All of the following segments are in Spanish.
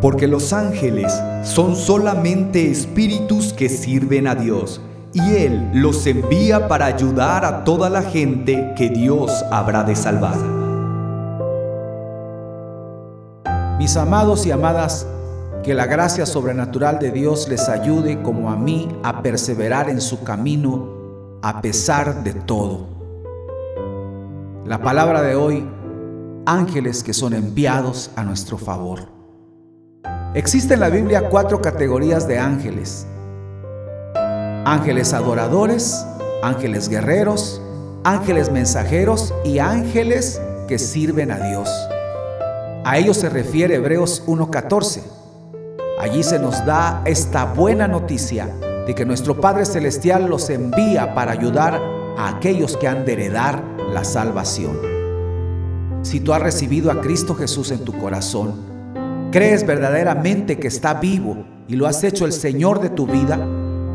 Porque los ángeles son solamente espíritus que sirven a Dios, y Él los envía para ayudar a toda la gente que Dios habrá de salvar. Mis amados y amadas, que la gracia sobrenatural de Dios les ayude como a mí a perseverar en su camino a pesar de todo. La palabra de hoy, ángeles que son enviados a nuestro favor. Existen en la Biblia cuatro categorías de ángeles. Ángeles adoradores, ángeles guerreros, ángeles mensajeros y ángeles que sirven a Dios. A ellos se refiere Hebreos 1.14. Allí se nos da esta buena noticia de que nuestro Padre Celestial los envía para ayudar a aquellos que han de heredar la salvación. Si tú has recibido a Cristo Jesús en tu corazón, crees verdaderamente que está vivo y lo has hecho el Señor de tu vida,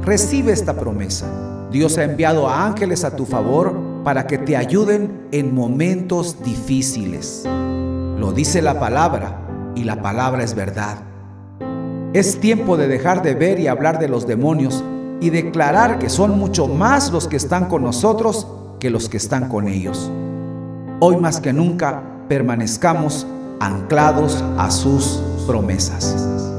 recibe esta promesa. Dios ha enviado a ángeles a tu favor para que te ayuden en momentos difíciles. Lo dice la palabra y la palabra es verdad. Es tiempo de dejar de ver y hablar de los demonios y declarar que son mucho más los que están con nosotros que los que están con ellos. Hoy más que nunca permanezcamos anclados a sus promesas.